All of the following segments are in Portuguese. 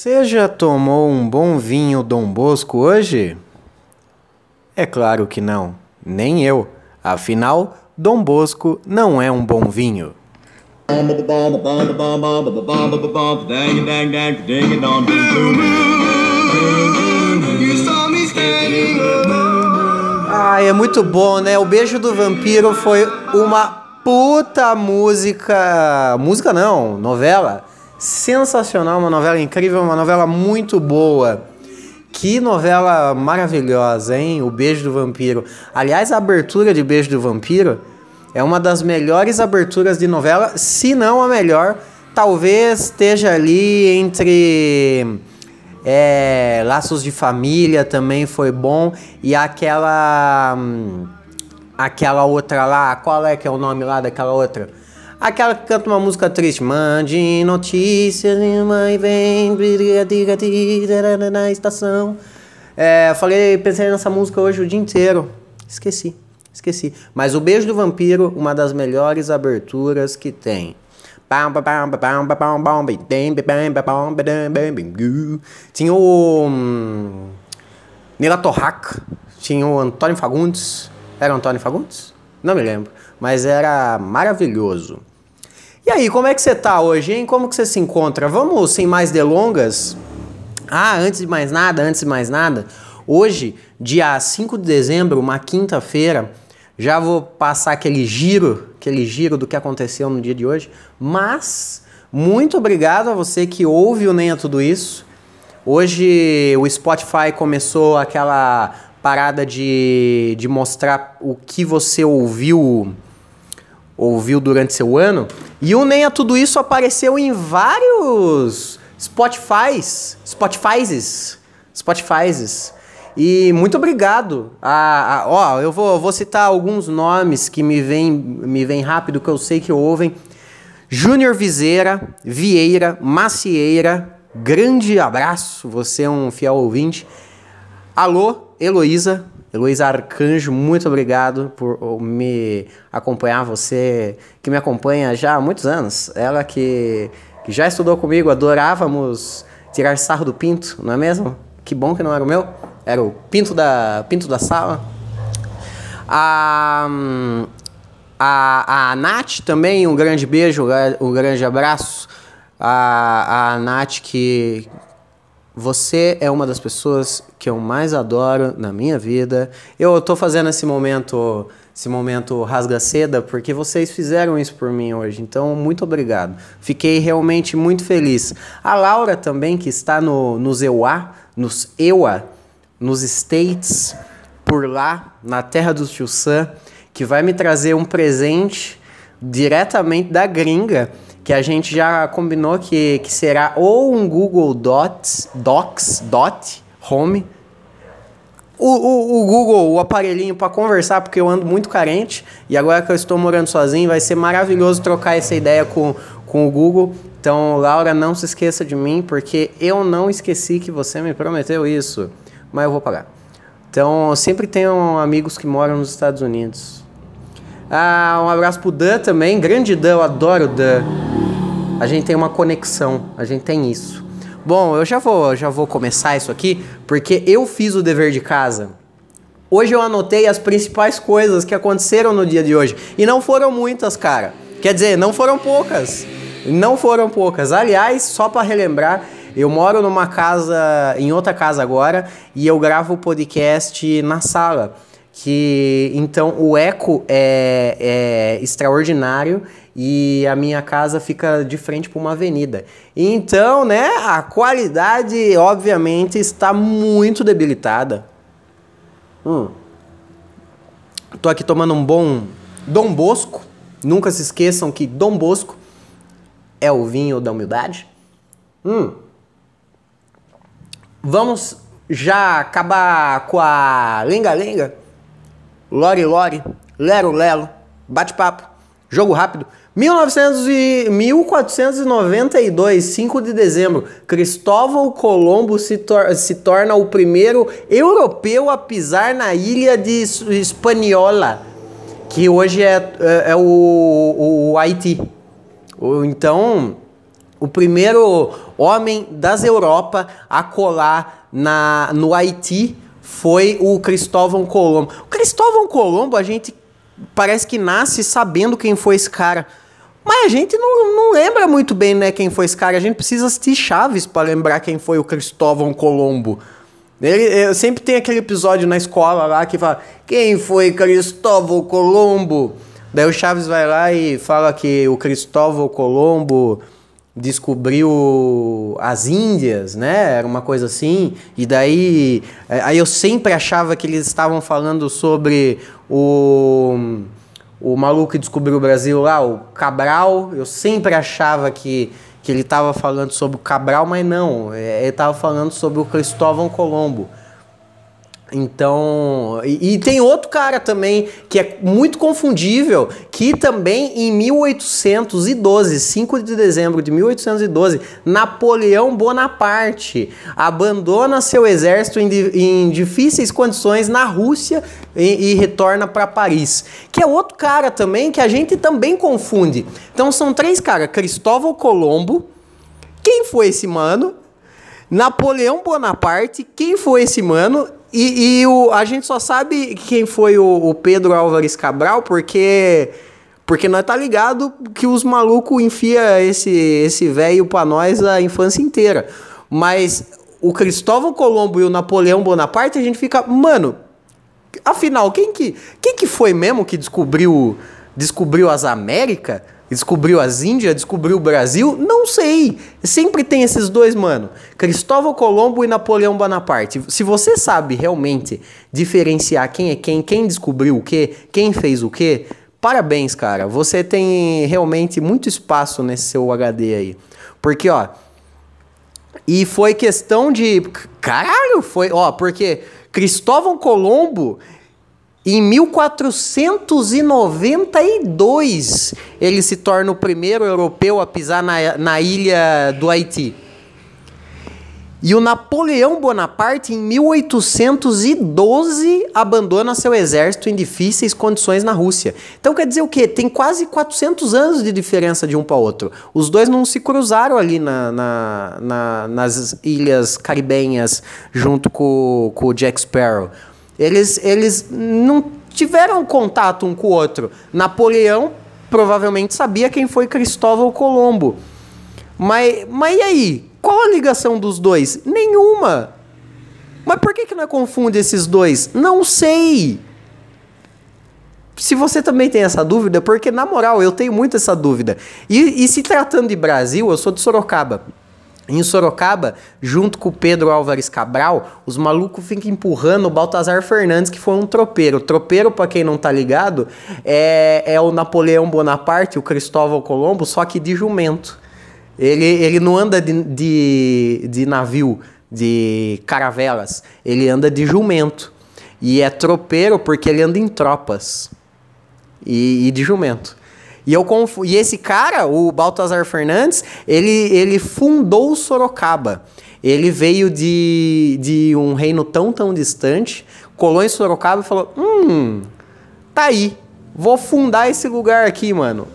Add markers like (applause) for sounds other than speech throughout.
Você já tomou um bom vinho Dom Bosco hoje? É claro que não, nem eu. Afinal, Dom Bosco não é um bom vinho. Ah, é muito bom, né? O Beijo do Vampiro foi uma puta música. Música não, novela. Sensacional, uma novela incrível, uma novela muito boa. Que novela maravilhosa, hein? O Beijo do Vampiro. Aliás, a abertura de Beijo do Vampiro é uma das melhores aberturas de novela, se não a melhor. Talvez esteja ali entre é, Laços de Família também foi bom. E aquela. Hum, aquela outra lá, qual é que é o nome lá daquela outra? Aquela que canta uma música triste. Mande notícias, mãe vem, na estação. É, falei, pensei nessa música hoje o dia inteiro. Esqueci, esqueci. Mas o Beijo do Vampiro, uma das melhores aberturas que tem. Tinha o hum, Nila Torraca, tinha o Antônio Fagundes. Era o Antônio Fagundes? Não me lembro. Mas era maravilhoso. E aí, como é que você tá hoje, hein? Como que você se encontra? Vamos, sem mais delongas? Ah, antes de mais nada, antes de mais nada, hoje, dia 5 de dezembro, uma quinta-feira, já vou passar aquele giro, aquele giro do que aconteceu no dia de hoje, mas muito obrigado a você que ouve o Nem a Tudo Isso. Hoje o Spotify começou aquela parada de, de mostrar o que você ouviu ouviu durante seu ano. E o Nem a Tudo Isso apareceu em vários Spotifys, Spotifys, Spotifys. E muito obrigado. A, a, ó, eu vou, vou citar alguns nomes que me vêm me vem rápido, que eu sei que ouvem. Júnior Viseira, Vieira, Macieira, grande abraço, você é um fiel ouvinte. Alô, Heloísa, Heloísa Arcanjo, muito obrigado por me acompanhar, você que me acompanha já há muitos anos. Ela que, que já estudou comigo, adorávamos tirar sarro do pinto, não é mesmo? Que bom que não era o meu, era o pinto da, pinto da sala. A, a, a Nath também, um grande beijo, um grande abraço. A, a Nath que, você é uma das pessoas que eu mais adoro na minha vida. Eu estou fazendo esse momento, esse momento rasga seda porque vocês fizeram isso por mim hoje. Então, muito obrigado. Fiquei realmente muito feliz. A Laura também que está no nos EUA, nos EUA, nos States, por lá, na terra do Tio Sam, que vai me trazer um presente diretamente da gringa que a gente já combinou que, que será ou um Google Docs, Docs, Dot, Home, o, o, o Google, o aparelhinho para conversar, porque eu ando muito carente e agora que eu estou morando sozinho, vai ser maravilhoso trocar essa ideia com, com o Google. Então, Laura, não se esqueça de mim, porque eu não esqueci que você me prometeu isso, mas eu vou pagar. Então, sempre tenho amigos que moram nos Estados Unidos. Ah, um abraço pro Dan também, grande Dan, eu adoro o Dan. A gente tem uma conexão, a gente tem isso. Bom, eu já vou, já vou começar isso aqui, porque eu fiz o dever de casa. Hoje eu anotei as principais coisas que aconteceram no dia de hoje. E não foram muitas, cara. Quer dizer, não foram poucas. Não foram poucas. Aliás, só para relembrar, eu moro numa casa, em outra casa agora, e eu gravo o podcast na sala que então o eco é, é extraordinário e a minha casa fica de frente para uma avenida. Então, né, a qualidade obviamente está muito debilitada. Hum. Tô aqui tomando um bom Dom Bosco. Nunca se esqueçam que Dom Bosco é o vinho da humildade. Hum. Vamos já acabar com a lenga-lenga? Lore Lore, Lero Lelo, Bate-Papo, Jogo Rápido. 1900 e 1492, 5 de dezembro, Cristóvão Colombo se, tor se torna o primeiro europeu a pisar na ilha de Hispaniola, que hoje é, é, é o, o, Haiti. Então, o primeiro homem das Europa a colar na, no Haiti foi o Cristóvão Colombo. O Cristóvão Colombo, a gente parece que nasce sabendo quem foi esse cara. Mas a gente não, não lembra muito bem, né, quem foi esse cara. A gente precisa assistir Chaves para lembrar quem foi o Cristóvão Colombo. Ele, sempre tem aquele episódio na escola lá que fala: Quem foi Cristóvão Colombo? Daí o Chaves vai lá e fala que o Cristóvão Colombo descobriu as Índias, né? Era uma coisa assim. E daí, é, aí eu sempre achava que eles estavam falando sobre o o maluco que descobriu o Brasil lá, o Cabral. Eu sempre achava que que ele estava falando sobre o Cabral, mas não, é, ele estava falando sobre o Cristóvão Colombo. Então, e, e, tem outro cara também que é muito confundível, que também em 1812, 5 de dezembro de 1812, Napoleão Bonaparte abandona seu exército em, em difíceis condições na Rússia e, e retorna para Paris. Que é outro cara também que a gente também confunde. Então são três caras: Cristóvão Colombo, quem foi esse mano? Napoleão Bonaparte, quem foi esse mano? E, e o, a gente só sabe quem foi o, o Pedro Álvares Cabral porque porque nós tá ligado que os malucos enfia esse esse velho para nós a infância inteira. Mas o Cristóvão Colombo e o Napoleão Bonaparte a gente fica, mano, afinal quem que quem que foi mesmo que descobriu descobriu as Américas? Descobriu as Índias, descobriu o Brasil? Não sei. Sempre tem esses dois, mano. Cristóvão Colombo e Napoleão Bonaparte. Se você sabe realmente diferenciar quem é quem, quem descobriu o quê, quem fez o quê, parabéns, cara. Você tem realmente muito espaço nesse seu HD aí. Porque, ó. E foi questão de. Caralho, foi. Ó, porque Cristóvão Colombo em 1492, ele se torna o primeiro europeu a pisar na, na ilha do Haiti. E o Napoleão Bonaparte, em 1812, abandona seu exército em difíceis condições na Rússia. Então quer dizer o quê? Tem quase 400 anos de diferença de um para outro. Os dois não se cruzaram ali na, na, na, nas ilhas caribenhas junto com, com o Jack Sparrow. Eles, eles não tiveram contato um com o outro. Napoleão provavelmente sabia quem foi Cristóvão Colombo. Mas, mas e aí? Qual a ligação dos dois? Nenhuma. Mas por que, que não confunde esses dois? Não sei. Se você também tem essa dúvida, porque na moral eu tenho muito essa dúvida. E, e se tratando de Brasil, eu sou de Sorocaba. Em Sorocaba, junto com o Pedro Álvares Cabral, os malucos ficam empurrando o Baltazar Fernandes, que foi um tropeiro. tropeiro, para quem não tá ligado, é, é o Napoleão Bonaparte, o Cristóvão Colombo, só que de jumento. Ele, ele não anda de, de, de navio, de caravelas, ele anda de jumento. E é tropeiro porque ele anda em tropas. E, e de jumento. E, eu conf... e esse cara, o Baltazar Fernandes, ele, ele fundou Sorocaba. Ele veio de, de um reino tão, tão distante, colou em Sorocaba e falou: Hum, tá aí, vou fundar esse lugar aqui, mano.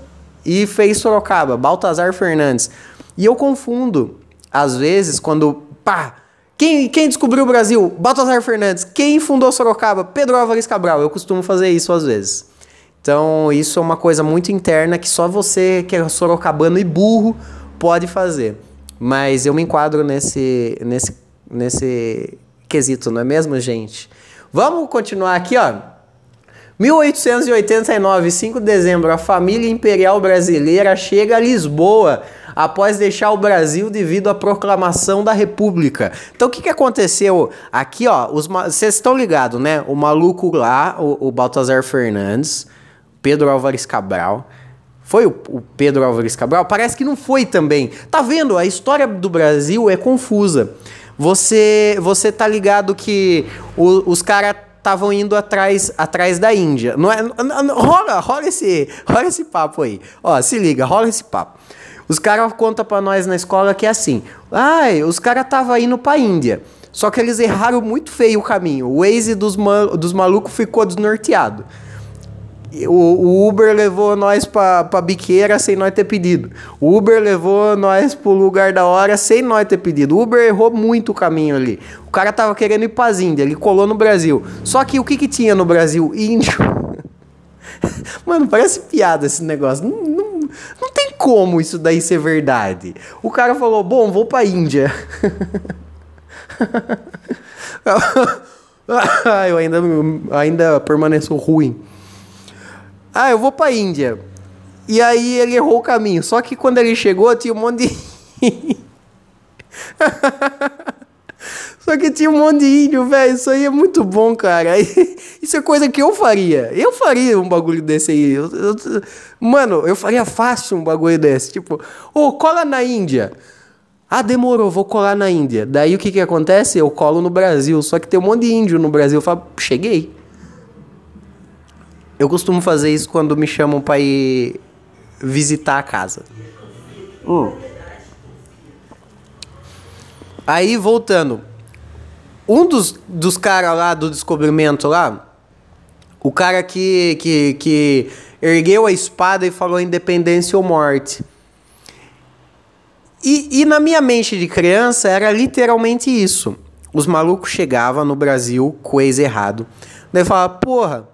E fez Sorocaba, Baltazar Fernandes. E eu confundo, às vezes, quando. pá! Quem, quem descobriu o Brasil? Baltazar Fernandes. Quem fundou Sorocaba? Pedro Álvares Cabral. Eu costumo fazer isso às vezes. Então, isso é uma coisa muito interna que só você, que é sorocabano e burro, pode fazer. Mas eu me enquadro nesse, nesse, nesse quesito, não é mesmo, gente? Vamos continuar aqui, ó. 1889, 5 de dezembro, a família imperial brasileira chega a Lisboa após deixar o Brasil devido à proclamação da República. Então o que, que aconteceu aqui, ó? Vocês estão ligados, né? O maluco lá, o, o Baltazar Fernandes, Pedro Álvares Cabral. Foi o, o, Pedro Álvares Cabral? Parece que não foi também. Tá vendo? A história do Brasil é confusa. Você você tá ligado que o, os caras estavam indo atrás atrás da Índia. Não é, não, rola, rola esse, rola esse papo aí. Ó, se liga, rola esse papo. Os caras contam para nós na escola que é assim: "Ai, os caras estavam indo para Índia". Só que eles erraram muito feio o caminho. O Waze dos, dos malucos ficou desnorteado. O, o Uber levou nós pra, pra biqueira sem nós ter pedido. O Uber levou nós pro lugar da hora sem nós ter pedido. O Uber errou muito o caminho ali. O cara tava querendo ir pras Índias, ele colou no Brasil. Só que o que que tinha no Brasil? Índio. (laughs) Mano, parece piada esse negócio. Não, não, não tem como isso daí ser verdade. O cara falou, bom, vou pra Índia. (laughs) eu ainda, ainda permaneço ruim. Ah, eu vou pra Índia. E aí ele errou o caminho. Só que quando ele chegou, tinha um monte de. (laughs) Só que tinha um monte de índio, velho. Isso aí é muito bom, cara. (laughs) Isso é coisa que eu faria. Eu faria um bagulho desse aí. Eu, eu, mano, eu faria fácil um bagulho desse. Tipo, ô, oh, cola na Índia. Ah, demorou, vou colar na Índia. Daí o que que acontece? Eu colo no Brasil. Só que tem um monte de índio no Brasil. Eu falo, cheguei. Eu costumo fazer isso quando me chamam pra ir visitar a casa. Hum. Aí, voltando. Um dos, dos caras lá do descobrimento lá, o cara que, que, que ergueu a espada e falou independência ou morte. E, e na minha mente de criança era literalmente isso. Os malucos chegavam no Brasil, coisa errado. Daí falava, porra,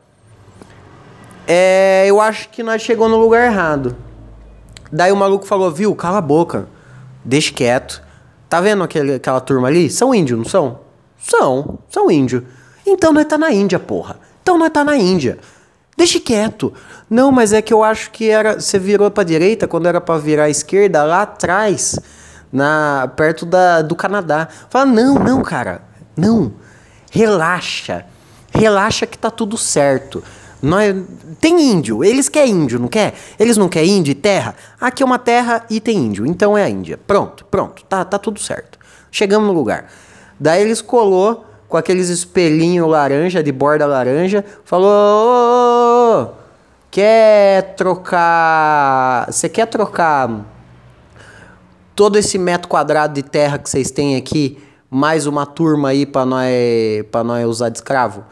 é, eu acho que nós chegou no lugar errado. Daí o maluco falou, viu, cala a boca, deixa quieto. Tá vendo aquele, aquela turma ali? São índios, não são? São, são índios. Então nós tá na Índia, porra. Então nós tá na Índia. Deixe quieto. Não, mas é que eu acho que era. Você virou pra direita quando era pra virar à esquerda, lá atrás, na perto da, do Canadá. Fala, não, não, cara. Não. Relaxa. Relaxa que tá tudo certo. Nós, tem índio, eles querem índio, não quer? Eles não querem índio e terra? Aqui é uma terra e tem índio, então é a Índia. Pronto, pronto, tá, tá tudo certo. Chegamos no lugar. Daí eles colou com aqueles espelhinhos laranja, de borda laranja, falou: oh, quer trocar. Você quer trocar todo esse metro quadrado de terra que vocês têm aqui, mais uma turma aí para nós, pra nós usar de escravo?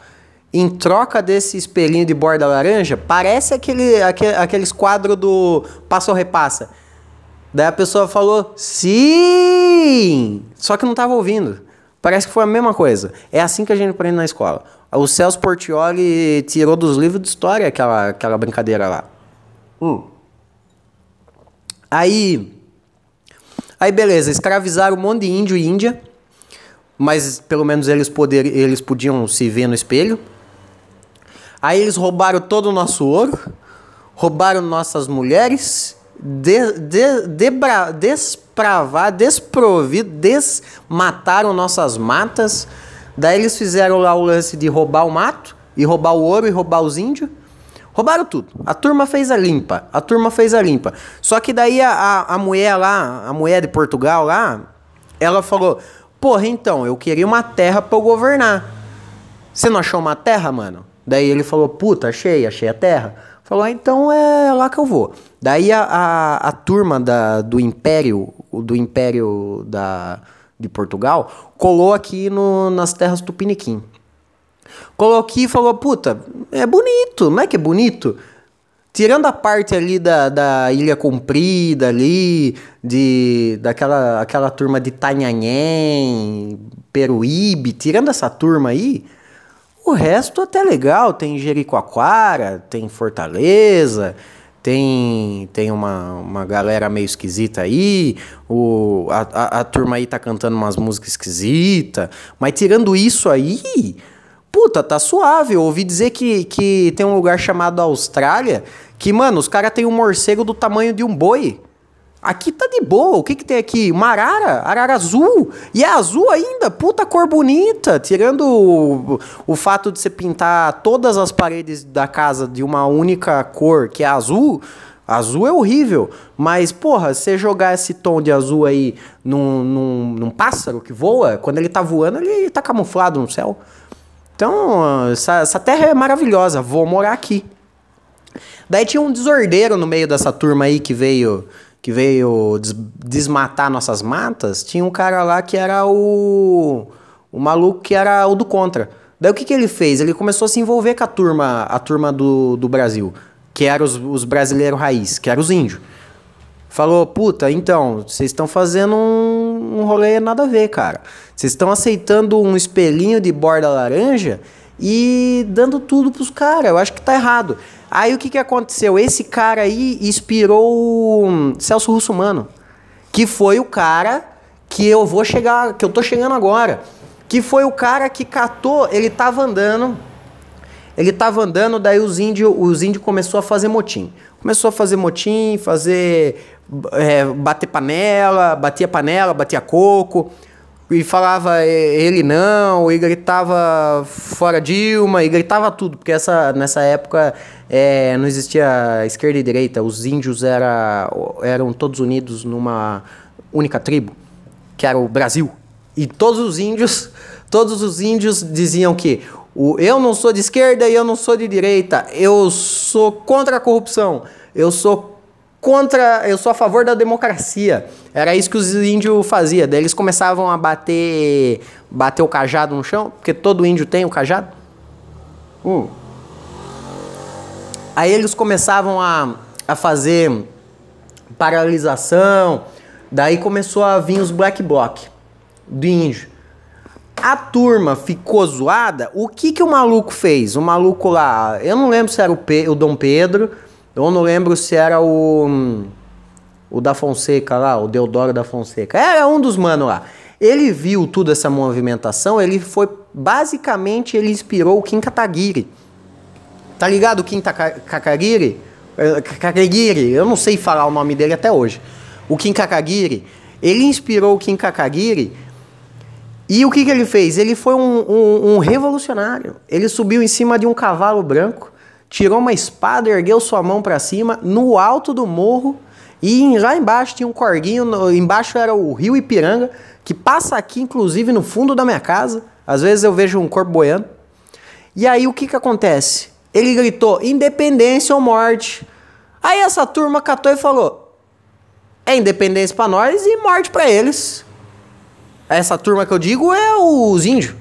Em troca desse espelhinho de borda laranja, parece aquele, aquele aqueles quadros do Passa ou Repassa. Daí a pessoa falou, sim! Só que não estava ouvindo. Parece que foi a mesma coisa. É assim que a gente aprende na escola. O Celso Portioli tirou dos livros de história aquela, aquela brincadeira lá. Hum. Aí. Aí, beleza, escravizaram um monte de índio e índia. Mas pelo menos eles, poder, eles podiam se ver no espelho. Aí eles roubaram todo o nosso ouro, roubaram nossas mulheres, de, de, debra, despravar, desprovido, desmataram nossas matas. Daí eles fizeram lá o lance de roubar o mato, e roubar o ouro, e roubar os índios. Roubaram tudo. A turma fez a limpa. A turma fez a limpa. Só que daí a, a, a mulher lá, a mulher de Portugal lá, ela falou: Porra, então, eu queria uma terra para eu governar. Você não achou uma terra, mano? Daí ele falou, puta, achei, achei a terra. Falou, ah, então é lá que eu vou. Daí a, a, a turma da, do Império, do Império da, de Portugal, colou aqui no, nas terras Tupiniquim. Colou aqui e falou, puta, é bonito, não é que é bonito? Tirando a parte ali da, da Ilha Comprida ali, de, daquela aquela turma de Tanhanhém, Peruíbe, tirando essa turma aí, o resto até legal, tem Jericoacoara, tem Fortaleza, tem tem uma, uma galera meio esquisita aí, o, a, a, a turma aí tá cantando umas músicas esquisitas, mas tirando isso aí, puta, tá suave. Eu ouvi dizer que, que tem um lugar chamado Austrália, que, mano, os caras têm um morcego do tamanho de um boi. Aqui tá de boa. O que que tem aqui? Uma arara, arara azul. E é azul ainda, puta cor bonita. Tirando o, o fato de você pintar todas as paredes da casa de uma única cor, que é azul, azul é horrível. Mas, porra, você jogar esse tom de azul aí num, num, num pássaro que voa, quando ele tá voando, ele tá camuflado no céu. Então, essa, essa terra é maravilhosa. Vou morar aqui. Daí tinha um desordeiro no meio dessa turma aí que veio que veio des desmatar nossas matas, tinha um cara lá que era o. O maluco que era o do contra. Daí o que, que ele fez? Ele começou a se envolver com a turma, a turma do, do Brasil, que eram os, os brasileiros raiz, que eram os índios. Falou, puta, então, vocês estão fazendo um, um rolê nada a ver, cara. Vocês estão aceitando um espelhinho de borda laranja e dando tudo pros caras. Eu acho que tá errado. Aí o que, que aconteceu? Esse cara aí inspirou o Celso Russomano, que foi o cara que eu vou chegar, que eu tô chegando agora. Que foi o cara que catou, ele tava andando, ele tava andando, daí os índios, os índios começou a fazer motim. Começou a fazer motim, fazer é, bater panela, batia panela, batia coco, e falava ele não, e gritava fora Dilma, e gritava tudo, porque essa, nessa época é, não existia esquerda e direita, os índios era, eram todos unidos numa única tribo, que era o Brasil. E todos os índios, todos os índios diziam que o, eu não sou de esquerda e eu não sou de direita, eu sou contra a corrupção, eu sou contra, eu sou a favor da democracia. Era isso que os índios faziam. Daí eles começavam a bater, bater o cajado no chão, porque todo índio tem o cajado. Hum. Aí eles começavam a, a fazer paralisação. Daí começou a vir os black bloc do índio. A turma ficou zoada. O que que o maluco fez? O maluco lá, eu não lembro se era o, Pe o Dom Pedro eu não lembro se era o. O da Fonseca lá, o Deodoro da Fonseca. Era um dos manos lá. Ele viu toda essa movimentação, ele foi. Basicamente, ele inspirou o Kim Kataguiri. Tá ligado o Kim Kataguiri? Kakagiri, eu não sei falar o nome dele até hoje. O Kim Kakagiri, ele inspirou o Kim Kakagiri e o que, que ele fez? Ele foi um, um, um revolucionário. Ele subiu em cima de um cavalo branco tirou uma espada, ergueu sua mão para cima, no alto do morro, e lá embaixo tinha um corguinho, embaixo era o rio Ipiranga, que passa aqui, inclusive, no fundo da minha casa. Às vezes eu vejo um corpo boiando. E aí o que que acontece? Ele gritou: independência ou morte. Aí essa turma catou e falou: é independência para nós e morte para eles. Essa turma que eu digo é os índios.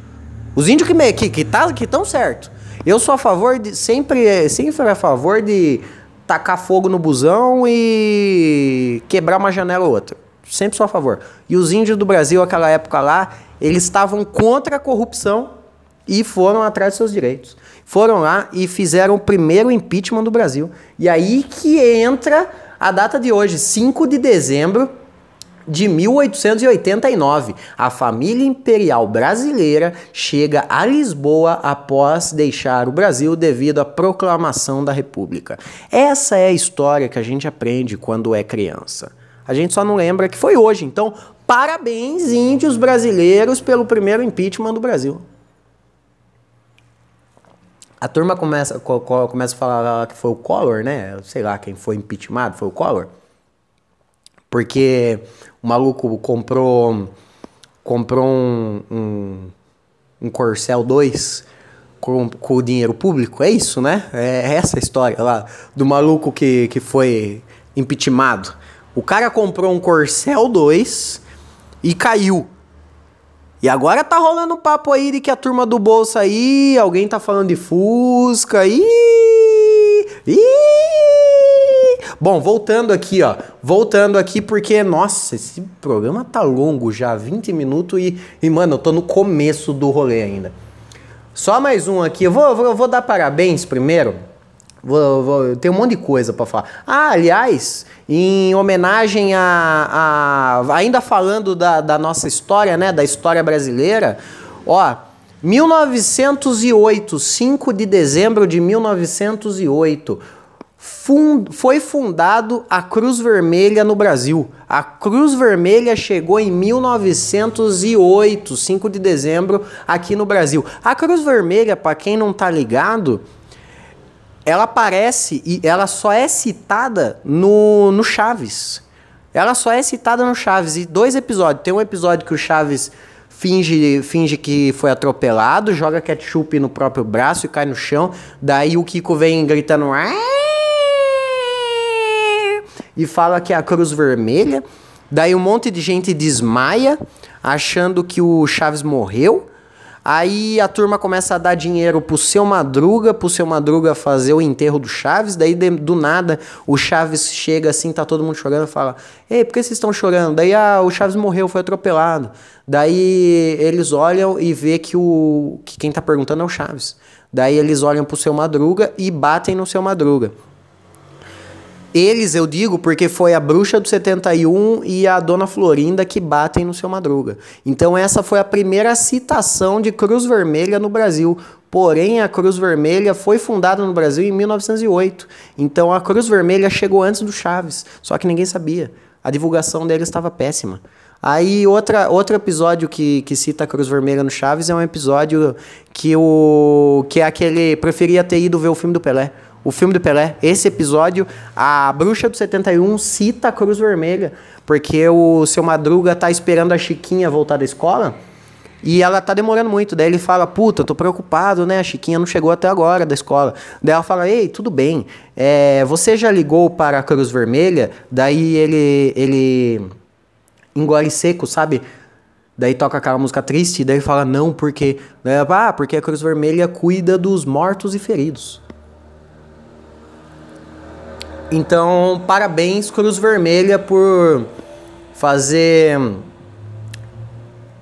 Os índios que, me, que, que, tá, que tão certo. Eu sou a favor de. Sempre, sempre a favor de tacar fogo no busão e quebrar uma janela ou outra. Sempre sou a favor. E os índios do Brasil, aquela época lá, eles estavam contra a corrupção e foram atrás dos seus direitos. Foram lá e fizeram o primeiro impeachment do Brasil. E aí que entra a data de hoje, 5 de dezembro de 1889. A família imperial brasileira chega a Lisboa após deixar o Brasil devido à proclamação da República. Essa é a história que a gente aprende quando é criança. A gente só não lembra que foi hoje. Então, parabéns, índios brasileiros, pelo primeiro impeachment do Brasil. A turma começa, começa a falar que foi o Collor, né? Sei lá quem foi impeachmentado, foi o Collor. Porque o maluco comprou comprou um, um, um Corcel 2 com, com o dinheiro público, é isso, né? É essa a história lá do maluco que, que foi impeachmentado. O cara comprou um Corcel 2 e caiu. E agora tá rolando um papo aí de que a turma do bolso aí, alguém tá falando de Fusca. Ih! Ih! Bom, voltando aqui, ó. Voltando aqui porque, nossa, esse programa tá longo já, 20 minutos e, e mano, eu tô no começo do rolê ainda. Só mais um aqui. Eu vou, vou, vou dar parabéns primeiro. Vou, vou, tem um monte de coisa para falar. Ah, aliás, em homenagem a. a ainda falando da, da nossa história, né? Da história brasileira, ó. 1908, 5 de dezembro de 1908 fund, foi fundado a Cruz Vermelha no Brasil. A Cruz Vermelha chegou em 1908, 5 de dezembro, aqui no Brasil. A Cruz Vermelha, para quem não tá ligado, ela aparece e ela só é citada no, no Chaves. Ela só é citada no Chaves. E dois episódios. Tem um episódio que o Chaves finge, finge que foi atropelado, joga ketchup no próprio braço e cai no chão. Daí o Kiko vem gritando. Aaah! E fala que é a Cruz Vermelha. Daí um monte de gente desmaia, achando que o Chaves morreu. Aí a turma começa a dar dinheiro pro seu Madruga, pro seu Madruga fazer o enterro do Chaves. Daí de, do nada o Chaves chega assim, tá todo mundo chorando fala: Ei, por que vocês estão chorando? Daí ah, o Chaves morreu, foi atropelado. Daí eles olham e vê que, o, que quem tá perguntando é o Chaves. Daí eles olham pro seu Madruga e batem no seu Madruga. Eles, eu digo, porque foi a bruxa do 71 e a dona Florinda que batem no seu Madruga. Então, essa foi a primeira citação de Cruz Vermelha no Brasil. Porém, a Cruz Vermelha foi fundada no Brasil em 1908. Então, a Cruz Vermelha chegou antes do Chaves, só que ninguém sabia. A divulgação dele estava péssima. Aí, outra, outro episódio que, que cita a Cruz Vermelha no Chaves é um episódio que, o, que é aquele. Preferia ter ido ver o filme do Pelé o filme do Pelé, esse episódio, a bruxa do 71 cita a Cruz Vermelha, porque o seu Madruga tá esperando a Chiquinha voltar da escola e ela tá demorando muito. Daí ele fala: Puta, tô preocupado, né? A Chiquinha não chegou até agora da escola. Daí ela fala: Ei, tudo bem, é, você já ligou para a Cruz Vermelha? Daí ele, ele engole seco, sabe? Daí toca aquela música triste, daí fala: Não, porque. Ah, porque a Cruz Vermelha cuida dos mortos e feridos. Então, parabéns, Cruz Vermelha, por fazer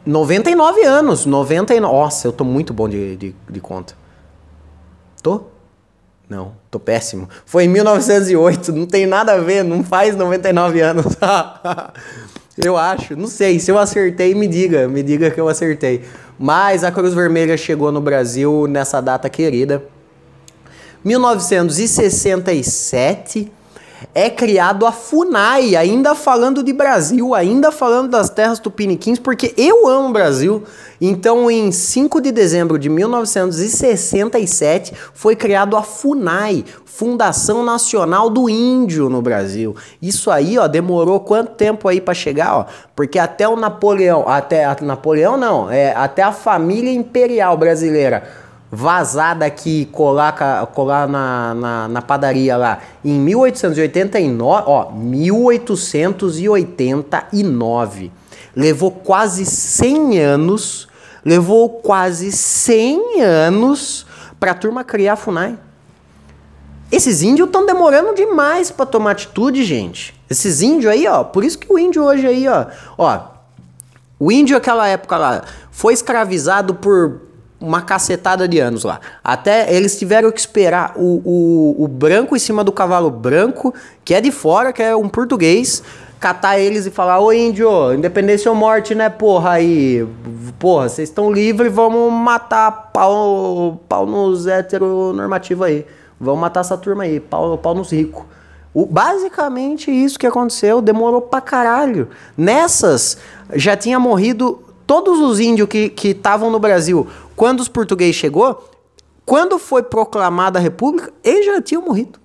99 anos. 99. Nossa, eu tô muito bom de, de, de conta. Tô? Não, tô péssimo. Foi em 1908, não tem nada a ver, não faz 99 anos. (laughs) eu acho, não sei. Se eu acertei, me diga, me diga que eu acertei. Mas a Cruz Vermelha chegou no Brasil nessa data querida. 1967 é criado a FUNAI, ainda falando de Brasil, ainda falando das terras tupiniquins, porque eu amo o Brasil. Então, em 5 de dezembro de 1967, foi criado a FUNAI, Fundação Nacional do Índio no Brasil. Isso aí, ó, demorou quanto tempo aí para chegar, ó? Porque até o Napoleão, até Napoleão não, é até a família imperial brasileira vazada aqui, colar, colar na, na, na, padaria lá em 1889, ó, 1889. Levou quase 100 anos, levou quase 100 anos pra turma criar a FUNAI. Esses índios estão demorando demais para tomar atitude, gente. Esses índios aí, ó, por isso que o índio hoje aí, ó, ó, o índio aquela época lá foi escravizado por uma cacetada de anos lá. Até eles tiveram que esperar o, o, o branco em cima do cavalo branco, que é de fora, que é um português, catar eles e falar: Ô índio, independência ou morte, né, porra? Aí, porra, vocês estão livres, vamos matar pau, pau nos heteronormativos aí. Vamos matar essa turma aí, pau, pau nos ricos. O, basicamente isso que aconteceu, demorou pra caralho. Nessas, já tinha morrido todos os índios que estavam no Brasil quando os portugueses chegou, quando foi proclamada a república, eles já tinham morrido.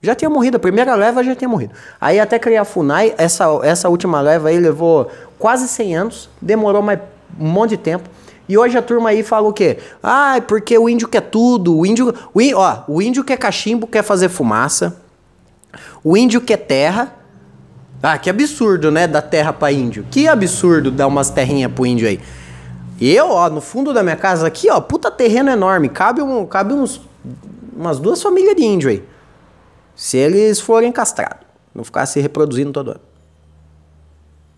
Já tinha morrido, a primeira leva já tinha morrido. Aí até criar a FUNAI, essa, essa última leva aí levou quase 100 anos, demorou mais um monte de tempo. E hoje a turma aí fala o quê? Ah, porque o índio quer tudo, o índio, o, ó, o índio quer cachimbo, quer fazer fumaça. O índio quer terra. Ah, que absurdo, né, da terra para índio. Que absurdo dar umas terrinhas pro índio aí. Eu, ó, no fundo da minha casa aqui, ó, puta terreno enorme. Cabe, um, cabe uns, umas duas famílias de índio aí. Se eles forem castrados. Não ficar se reproduzindo todo ano.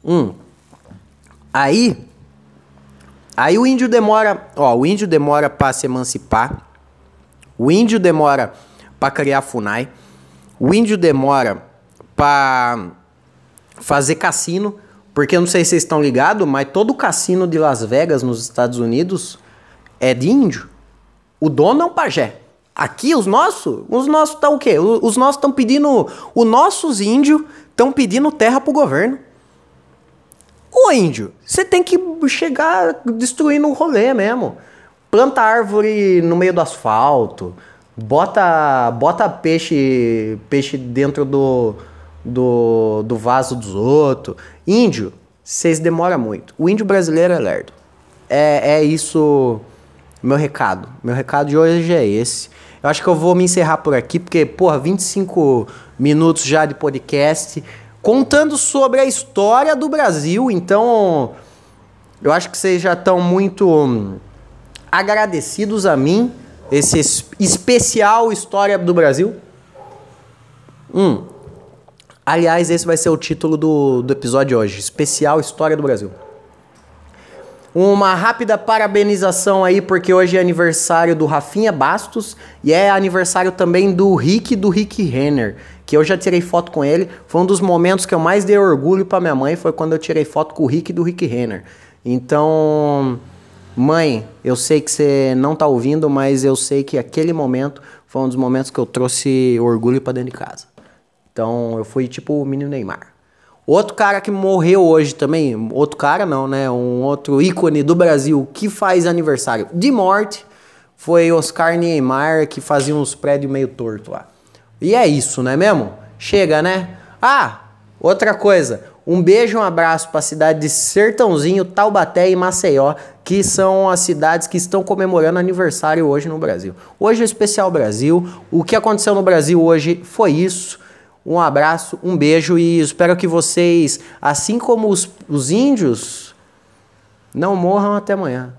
Hum. Aí. Aí o índio demora. Ó, o índio demora para se emancipar. O índio demora para criar FUNAI. O índio demora para fazer cassino. Porque eu não sei se vocês estão ligados, mas todo cassino de Las Vegas, nos Estados Unidos, é de índio. O dono é um pajé. Aqui, os nossos, os nossos estão o quê? Os nossos estão pedindo. Os nossos índios estão pedindo terra pro governo. Ô índio, você tem que chegar destruindo o rolê mesmo. Planta árvore no meio do asfalto. Bota, bota peixe, peixe dentro do, do, do vaso dos outros. Índio, vocês demoram muito. O índio brasileiro é lerdo. É, é isso, meu recado. Meu recado de hoje é esse. Eu acho que eu vou me encerrar por aqui, porque, porra, 25 minutos já de podcast, contando sobre a história do Brasil. Então, eu acho que vocês já estão muito agradecidos a mim, esse especial História do Brasil. Hum. Aliás, esse vai ser o título do, do episódio hoje: Especial História do Brasil. Uma rápida parabenização aí, porque hoje é aniversário do Rafinha Bastos e é aniversário também do Rick do Rick Renner, que eu já tirei foto com ele. Foi um dos momentos que eu mais dei orgulho para minha mãe, foi quando eu tirei foto com o Rick do Rick Renner. Então, mãe, eu sei que você não tá ouvindo, mas eu sei que aquele momento foi um dos momentos que eu trouxe orgulho para dentro de casa. Então, eu fui tipo o menino Neymar. Outro cara que morreu hoje também, outro cara não, né? Um outro ícone do Brasil que faz aniversário de morte foi Oscar Niemeyer, que fazia uns prédios meio torto lá. E é isso, não é mesmo? Chega, né? Ah, outra coisa. Um beijo, um abraço para a cidade de Sertãozinho, Taubaté e Maceió, que são as cidades que estão comemorando aniversário hoje no Brasil. Hoje é especial Brasil. O que aconteceu no Brasil hoje foi isso. Um abraço, um beijo e espero que vocês, assim como os, os índios, não morram até amanhã.